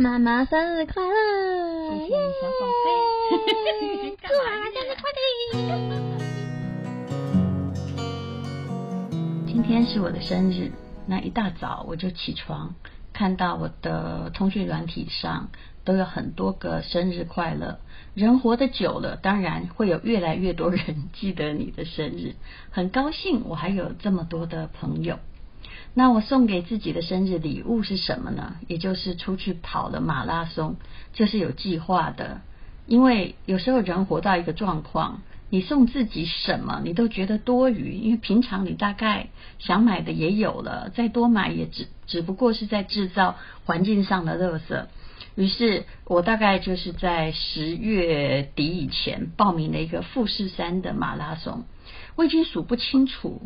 妈妈生日快乐！谢谢你小宝贝，祝妈妈生日快乐！今天是我的生日，那一大早我就起床，看到我的通讯软体上都有很多个生日快乐。人活得久了，当然会有越来越多人记得你的生日，很高兴我还有这么多的朋友。那我送给自己的生日礼物是什么呢？也就是出去跑了马拉松，这是有计划的。因为有时候人活到一个状况，你送自己什么你都觉得多余，因为平常你大概想买的也有了，再多买也只只不过是在制造环境上的垃圾。于是我大概就是在十月底以前报名了一个富士山的马拉松，我已经数不清楚。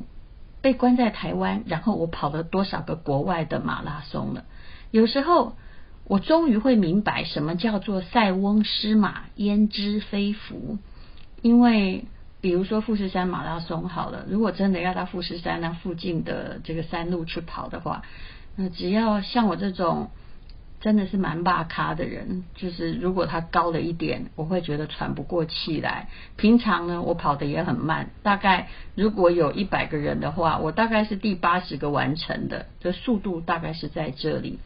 被关在台湾，然后我跑了多少个国外的马拉松了？有时候我终于会明白什么叫做塞翁失马焉知非福。因为比如说富士山马拉松好了，如果真的要到富士山那附近的这个山路去跑的话，那只要像我这种。真的是蛮大咖的人，就是如果他高了一点，我会觉得喘不过气来。平常呢，我跑得也很慢，大概如果有一百个人的话，我大概是第八十个完成的，这速度大概是在这里。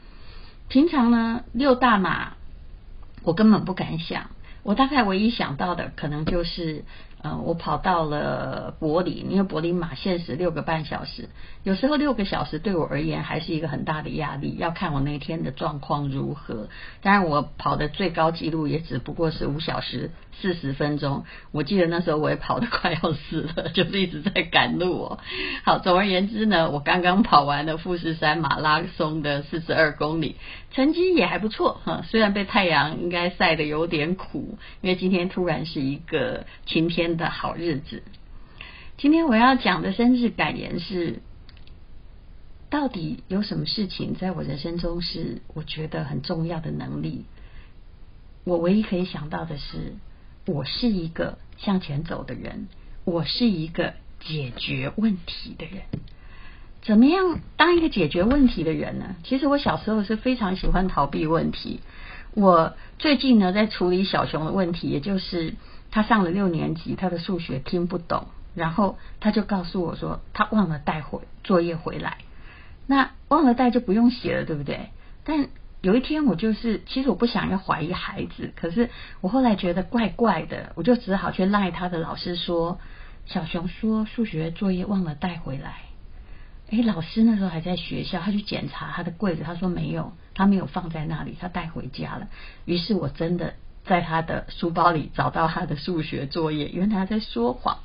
平常呢，六大马我根本不敢想，我大概唯一想到的可能就是。呃，我跑到了柏林，因为柏林马限时六个半小时，有时候六个小时对我而言还是一个很大的压力，要看我那天的状况如何。当然，我跑的最高纪录也只不过是五小时四十分钟。我记得那时候我也跑得快要死了，就是一直在赶路哦。好，总而言之呢，我刚刚跑完了富士山马拉松的四十二公里，成绩也还不错哈。虽然被太阳应该晒得有点苦，因为今天突然是一个晴天。的好日子。今天我要讲的生日感言是：到底有什么事情在我人生中是我觉得很重要的能力？我唯一可以想到的是，我是一个向前走的人，我是一个解决问题的人。怎么样当一个解决问题的人呢？其实我小时候是非常喜欢逃避问题。我最近呢，在处理小熊的问题，也就是。他上了六年级，他的数学听不懂，然后他就告诉我说，他忘了带回作业回来。那忘了带就不用写了，对不对？但有一天我就是，其实我不想要怀疑孩子，可是我后来觉得怪怪的，我就只好去赖他的老师说，小熊说数学作业忘了带回来。诶，老师那时候还在学校，他去检查他的柜子，他说没有，他没有放在那里，他带回家了。于是我真的。在他的书包里找到他的数学作业，原来他在说谎。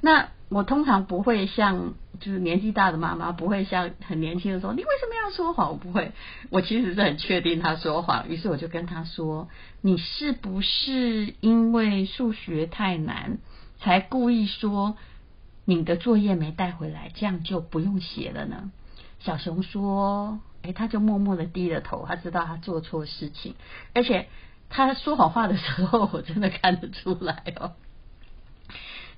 那我通常不会像就是年纪大的妈妈，不会像很年轻的时候，你为什么要说谎？我不会，我其实是很确定他说谎。于是我就跟他说：“你是不是因为数学太难，才故意说你的作业没带回来，这样就不用写了呢？”小熊说：“诶，他就默默的低了头，他知道他做错事情，而且。”他说谎话的时候，我真的看得出来哦。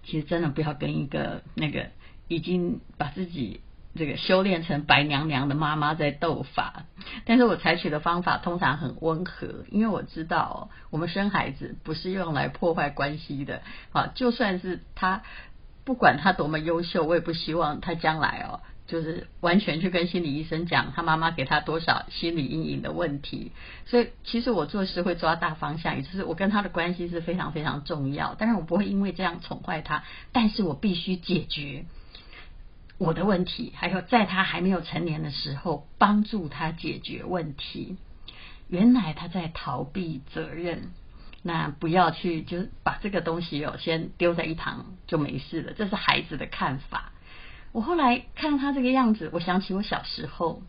其实真的不要跟一个那个已经把自己这个修炼成白娘娘的妈妈在斗法。但是我采取的方法通常很温和，因为我知道我们生孩子不是用来破坏关系的啊。就算是他，不管他多么优秀，我也不希望他将来哦。就是完全去跟心理医生讲他妈妈给他多少心理阴影的问题，所以其实我做事会抓大方向，也就是我跟他的关系是非常非常重要。但是我不会因为这样宠坏他，但是我必须解决我的问题，还有在他还没有成年的时候帮助他解决问题。原来他在逃避责任，那不要去就是把这个东西哦先丢在一旁就没事了，这是孩子的看法。我后来看到他这个样子，我想起我小时候。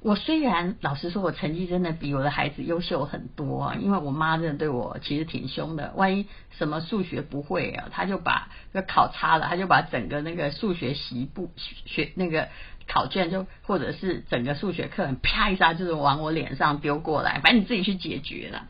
我虽然老实说，我成绩真的比我的孩子优秀很多，因为我妈真的对我其实挺凶的。万一什么数学不会啊，他就把那考差了，他就把整个那个数学习部学那个考卷就或者是整个数学课啪一下就是往我脸上丢过来，反正你自己去解决了。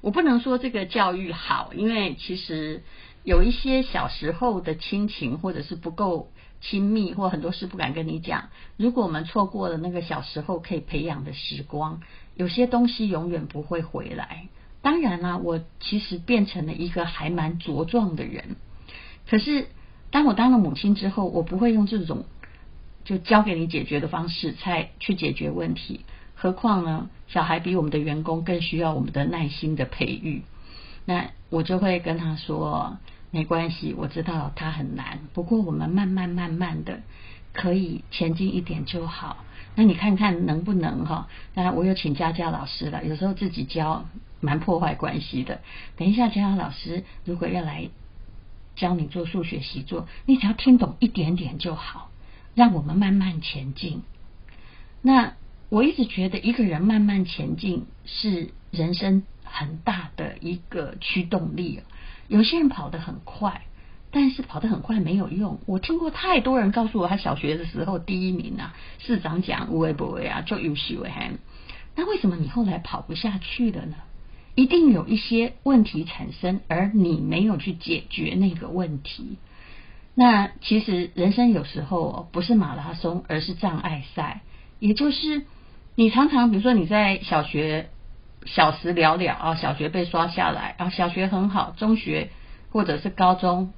我不能说这个教育好，因为其实有一些小时候的亲情或者是不够。亲密，或很多事不敢跟你讲。如果我们错过了那个小时候可以培养的时光，有些东西永远不会回来。当然啦，我其实变成了一个还蛮茁壮的人。可是当我当了母亲之后，我不会用这种就交给你解决的方式才去解决问题。何况呢，小孩比我们的员工更需要我们的耐心的培育。那我就会跟他说，没关系，我知道他很难，不过我们慢慢慢慢的可以前进一点就好。那你看看能不能哈？当然我有请家教老师了，有时候自己教蛮破坏关系的。等一下家教老师如果要来教你做数学习作，你只要听懂一点点就好，让我们慢慢前进。那我一直觉得一个人慢慢前进是人生很大的一个驱动力。有些人跑得很快。但是跑得很快没有用。我听过太多人告诉我，他小学的时候第一名啊，市长奖无为不为啊，就优秀哎。那为什么你后来跑不下去了呢？一定有一些问题产生，而你没有去解决那个问题。那其实人生有时候不是马拉松，而是障碍赛。也就是你常常，比如说你在小学小时了了啊，小学被刷下来啊，小学很好，中学或者是高中。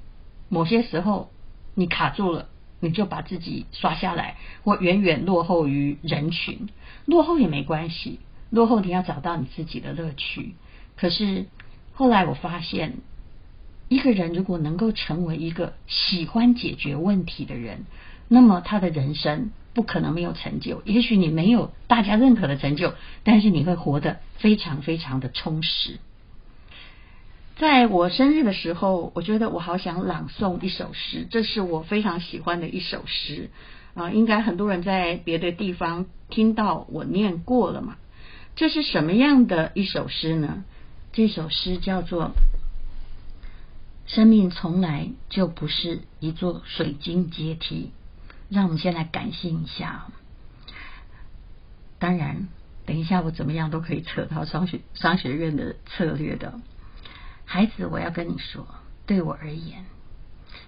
某些时候你卡住了，你就把自己刷下来，或远远落后于人群。落后也没关系，落后你要找到你自己的乐趣。可是后来我发现，一个人如果能够成为一个喜欢解决问题的人，那么他的人生不可能没有成就。也许你没有大家认可的成就，但是你会活得非常非常的充实。在我生日的时候，我觉得我好想朗诵一首诗，这是我非常喜欢的一首诗啊，应该很多人在别的地方听到我念过了嘛。这是什么样的一首诗呢？这首诗叫做《生命从来就不是一座水晶阶梯》，让我们先来感性一下。当然，等一下我怎么样都可以扯到商学商学院的策略的。孩子，我要跟你说，对我而言，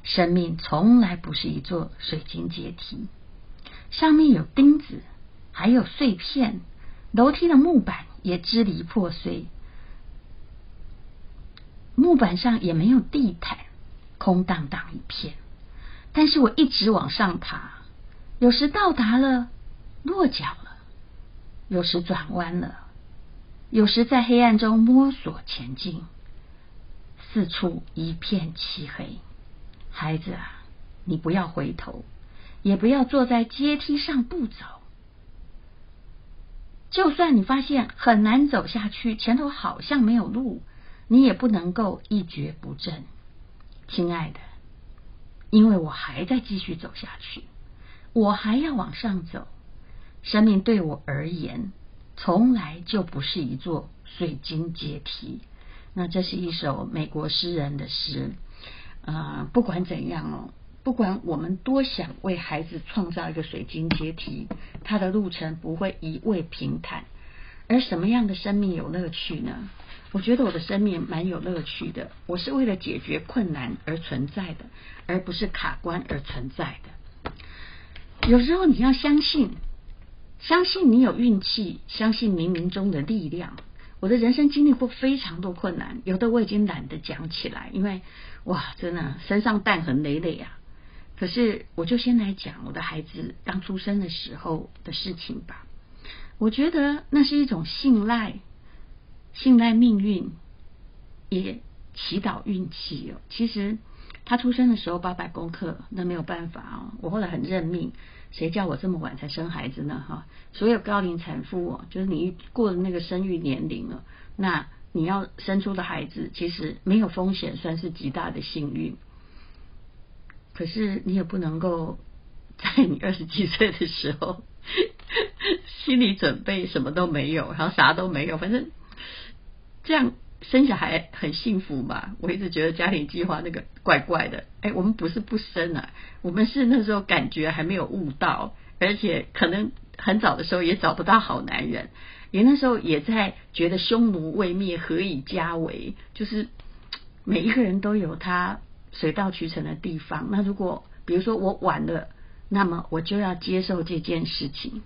生命从来不是一座水晶阶梯，上面有钉子，还有碎片，楼梯的木板也支离破碎，木板上也没有地毯，空荡荡一片。但是我一直往上爬，有时到达了，落脚了；有时转弯了；有时在黑暗中摸索前进。四处一片漆黑，孩子啊，你不要回头，也不要坐在阶梯上不走。就算你发现很难走下去，前头好像没有路，你也不能够一蹶不振。亲爱的，因为我还在继续走下去，我还要往上走。生命对我而言，从来就不是一座水晶阶梯。那这是一首美国诗人的诗，啊、不管怎样哦，不管我们多想为孩子创造一个水晶阶梯，他的路程不会一味平坦。而什么样的生命有乐趣呢？我觉得我的生命蛮有乐趣的。我是为了解决困难而存在的，而不是卡关而存在的。有时候你要相信，相信你有运气，相信冥冥中的力量。我的人生经历过非常多困难，有的我已经懒得讲起来，因为哇，真的身上弹痕累累啊。可是我就先来讲我的孩子刚出生的时候的事情吧。我觉得那是一种信赖，信赖命运，也祈祷运气哦。其实他出生的时候八百公克，那没有办法哦。我后来很认命。谁叫我这么晚才生孩子呢？哈，所有高龄产妇哦，就是你一过了那个生育年龄了，那你要生出的孩子其实没有风险，算是极大的幸运。可是你也不能够在你二十几岁的时候，心理准备什么都没有，然后啥都没有，反正这样。生小孩很幸福嘛？我一直觉得家庭计划那个怪怪的。哎，我们不是不生啊，我们是那时候感觉还没有悟到，而且可能很早的时候也找不到好男人，也那时候也在觉得匈奴未灭，何以家为？就是每一个人都有他水到渠成的地方。那如果比如说我晚了，那么我就要接受这件事情。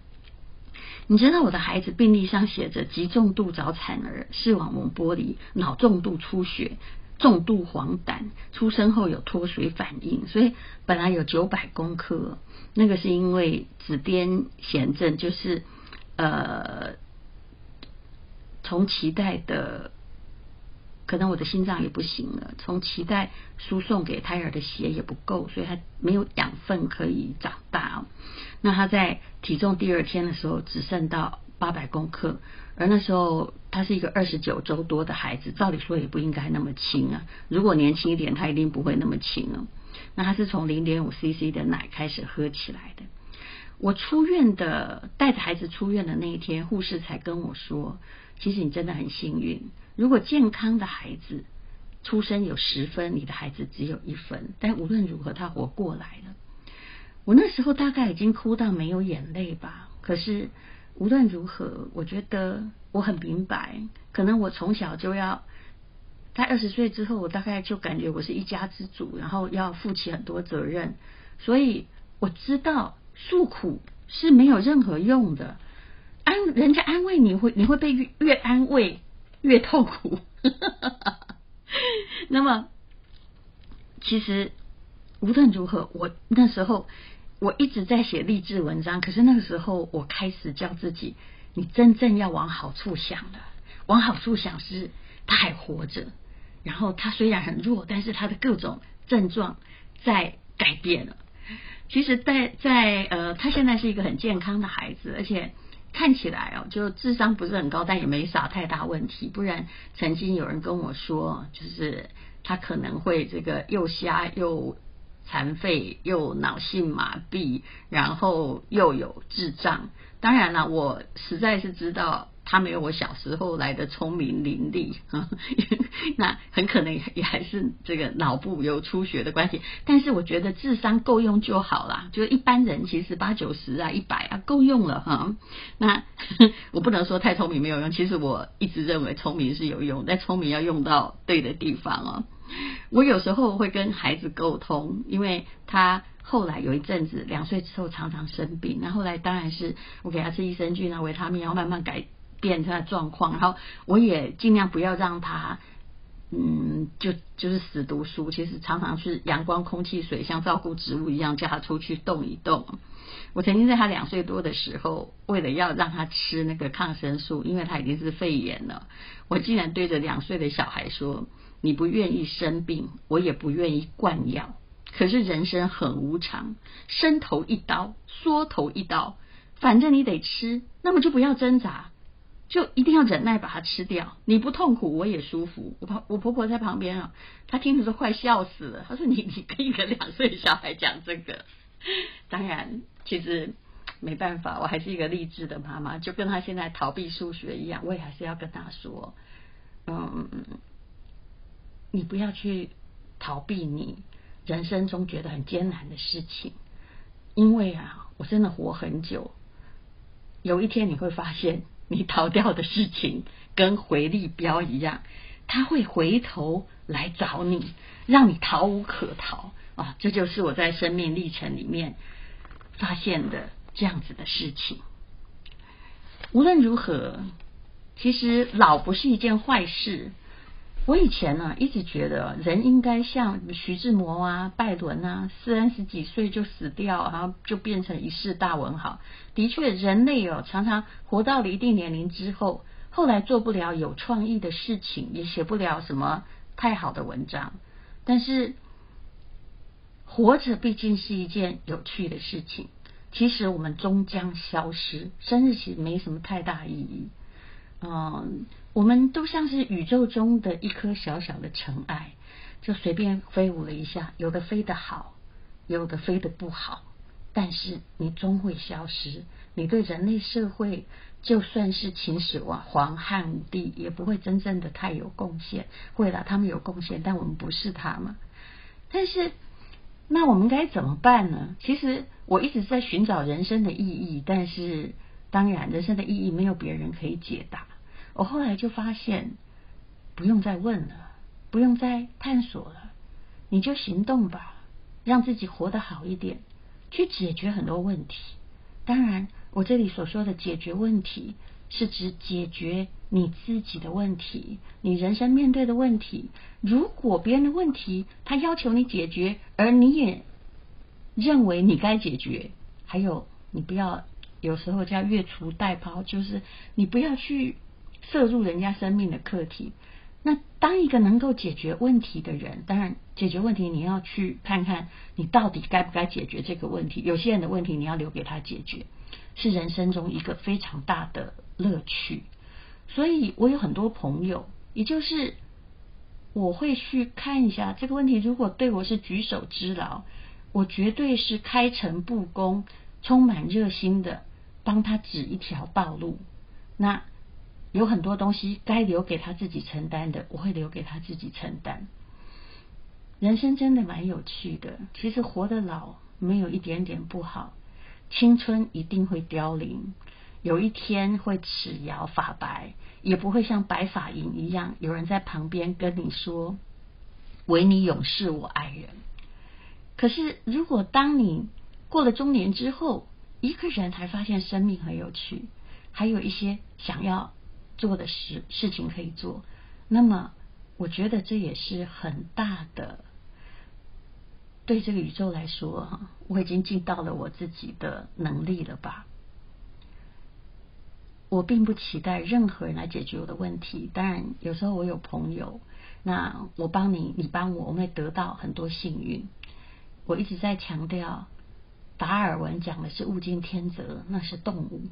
你知道我的孩子病历上写着极重度早产儿、视网膜剥离、脑重度出血、重度黄疸，出生后有脱水反应，所以本来有九百公克，那个是因为紫癜痫症，就是呃从脐带的。可能我的心脏也不行了，从脐带输送给胎儿的血也不够，所以他没有养分可以长大。那他在体重第二天的时候只剩到八百公克，而那时候他是一个二十九周多的孩子，照理说也不应该那么轻啊。如果年轻一点，他一定不会那么轻啊。那他是从零点五 CC 的奶开始喝起来的。我出院的，带着孩子出院的那一天，护士才跟我说，其实你真的很幸运。如果健康的孩子出生有十分，你的孩子只有一分。但无论如何，他活过来了。我那时候大概已经哭到没有眼泪吧。可是无论如何，我觉得我很明白，可能我从小就要在二十岁之后，我大概就感觉我是一家之主，然后要负起很多责任。所以我知道诉苦是没有任何用的。安人家安慰你会，你会被越，越安慰。越痛苦，那么其实无论如何，我那时候我一直在写励志文章，可是那个时候我开始叫自己，你真正要往好处想了。往好处想是他还活着，然后他虽然很弱，但是他的各种症状在改变了。其实，在在呃，他现在是一个很健康的孩子，而且。看起来哦，就智商不是很高，但也没啥太大问题。不然，曾经有人跟我说，就是他可能会这个又瞎又残废又脑性麻痹，然后又有智障。当然了，我实在是知道。他没有我小时候来的聪明伶俐，那很可能也还是这个脑部有出血的关系。但是我觉得智商够用就好啦，就一般人其实八九十啊、一百啊够用了哈。那 我不能说太聪明没有用，其实我一直认为聪明是有用，但聪明要用到对的地方哦。我有时候会跟孩子沟通，因为他后来有一阵子两岁之后常常生病，那后来当然是我给他吃益生菌啊、维他命，然后慢慢改。变他的状况，然后我也尽量不要让他，嗯，就就是死读书。其实常常是阳光、空气、水，像照顾植物一样，叫他出去动一动。我曾经在他两岁多的时候，为了要让他吃那个抗生素，因为他已经是肺炎了，我竟然对着两岁的小孩说：“你不愿意生病，我也不愿意灌药。可是人生很无常，伸头一刀，缩头一刀，反正你得吃，那么就不要挣扎。”就一定要忍耐把它吃掉，你不痛苦我也舒服。我婆我婆婆在旁边啊，她听着都快笑死了。她说你：“你你跟一个两岁小孩讲这个？”当然，其实没办法，我还是一个励志的妈妈，就跟她现在逃避数学一样，我也还是要跟她说：“嗯，你不要去逃避你人生中觉得很艰难的事情，因为啊，我真的活很久，有一天你会发现。”你逃掉的事情跟回力标一样，他会回头来找你，让你逃无可逃啊！这就是我在生命历程里面发现的这样子的事情。无论如何，其实老不是一件坏事。我以前呢，一直觉得人应该像徐志摩啊、拜伦啊，三十几岁就死掉，然后就变成一世大文豪。的确，人类哦，常常活到了一定年龄之后，后来做不了有创意的事情，也写不了什么太好的文章。但是，活着毕竟是一件有趣的事情。其实我们终将消失，生日其实没什么太大意义。嗯。我们都像是宇宙中的一颗小小的尘埃，就随便飞舞了一下，有的飞得好，有的飞得不好，但是你终会消失。你对人类社会，就算是秦始皇、汉武帝，也不会真正的太有贡献。会了，他们有贡献，但我们不是他们。但是，那我们该怎么办呢？其实我一直在寻找人生的意义，但是当然，人生的意义没有别人可以解答。我后来就发现，不用再问了，不用再探索了，你就行动吧。让自己活得好一点，去解决很多问题。当然，我这里所说的解决问题，是指解决你自己的问题，你人生面对的问题。如果别人的问题他要求你解决，而你也认为你该解决，还有你不要有时候叫越俎代庖，就是你不要去摄入人家生命的课题。那当一个能够解决问题的人，当然解决问题你要去看看你到底该不该解决这个问题。有些人的问题你要留给他解决，是人生中一个非常大的乐趣。所以我有很多朋友，也就是我会去看一下这个问题，如果对我是举手之劳，我绝对是开诚布公、充满热心的帮他指一条道路。那。有很多东西该留给他自己承担的，我会留给他自己承担。人生真的蛮有趣的，其实活得老没有一点点不好。青春一定会凋零，有一天会齿摇发白，也不会像白发银一样，有人在旁边跟你说“唯你永是我爱人”。可是，如果当你过了中年之后，一个人才发现生命很有趣，还有一些想要。做的事事情可以做，那么我觉得这也是很大的。对这个宇宙来说，哈，我已经尽到了我自己的能力了吧？我并不期待任何人来解决我的问题。当然，有时候我有朋友，那我帮你，你帮我，我们会得到很多幸运。我一直在强调，达尔文讲的是物竞天择，那是动物。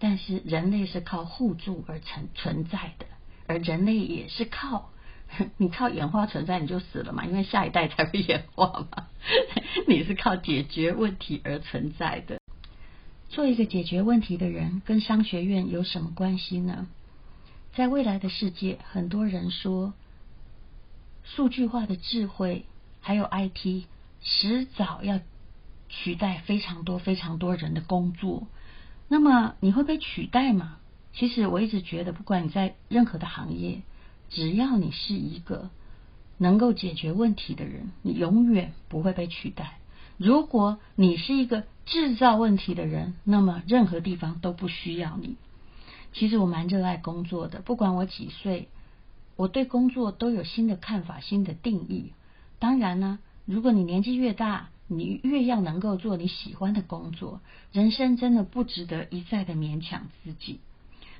但是人类是靠互助而存存在的，而人类也是靠 你靠演化存在，你就死了嘛，因为下一代才会演化嘛。你是靠解决问题而存在的。做一个解决问题的人，跟商学院有什么关系呢？在未来的世界，很多人说数据化的智慧还有 IT，迟早要取代非常多非常多人的工作。那么你会被取代吗？其实我一直觉得，不管你在任何的行业，只要你是一个能够解决问题的人，你永远不会被取代。如果你是一个制造问题的人，那么任何地方都不需要你。其实我蛮热爱工作的，不管我几岁，我对工作都有新的看法、新的定义。当然呢，如果你年纪越大，你越要能够做你喜欢的工作，人生真的不值得一再的勉强自己。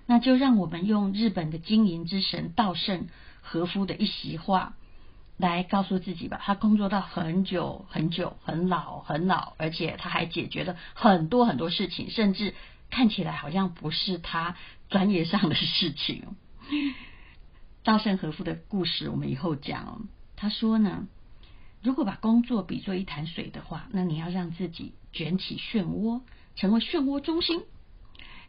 那就让我们用日本的经营之神稻盛和夫的一席话来告诉自己吧。他工作到很久很久，很老很老，而且他还解决了很多很多事情，甚至看起来好像不是他专业上的事情。稻盛和夫的故事我们以后讲哦。他说呢。如果把工作比作一潭水的话，那你要让自己卷起漩涡，成为漩涡中心，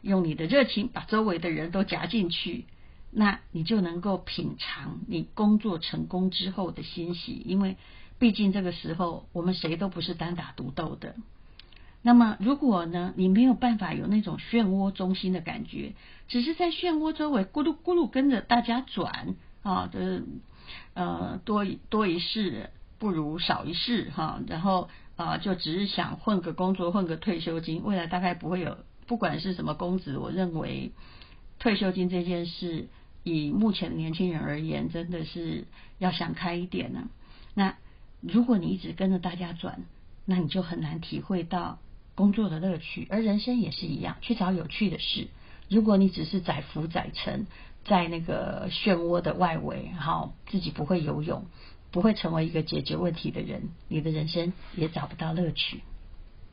用你的热情把周围的人都夹进去，那你就能够品尝你工作成功之后的欣喜。因为毕竟这个时候我们谁都不是单打独斗的。那么如果呢，你没有办法有那种漩涡中心的感觉，只是在漩涡周围咕噜咕噜跟着大家转啊，的呃多多一事。不如少一事哈，然后啊，就只是想混个工作，混个退休金，未来大概不会有，不管是什么公职，我认为退休金这件事，以目前的年轻人而言，真的是要想开一点呢。那如果你一直跟着大家转，那你就很难体会到工作的乐趣，而人生也是一样，去找有趣的事。如果你只是载浮载沉在那个漩涡的外围，然后自己不会游泳。不会成为一个解决问题的人，你的人生也找不到乐趣。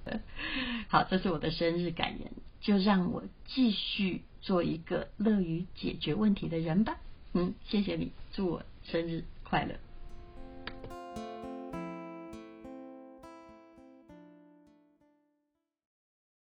好，这是我的生日感言，就让我继续做一个乐于解决问题的人吧。嗯，谢谢你，祝我生日快乐。